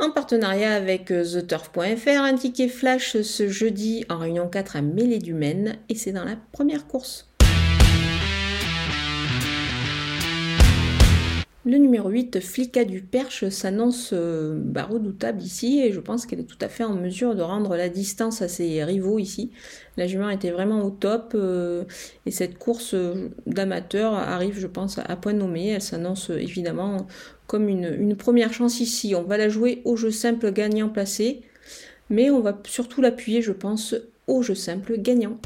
en partenariat avec TheTurf.fr, un ticket flash ce jeudi en réunion 4 à Mêlée du Maine et c'est dans la première course. Le numéro 8, Flicka du Perche, s'annonce euh, bah, redoutable ici et je pense qu'elle est tout à fait en mesure de rendre la distance à ses rivaux ici. La jument était vraiment au top euh, et cette course euh, d'amateur arrive, je pense, à point nommé. Elle s'annonce évidemment comme une, première chance ici. On va la jouer au jeu simple gagnant placé, mais on va surtout l'appuyer, je pense, au jeu simple gagnant.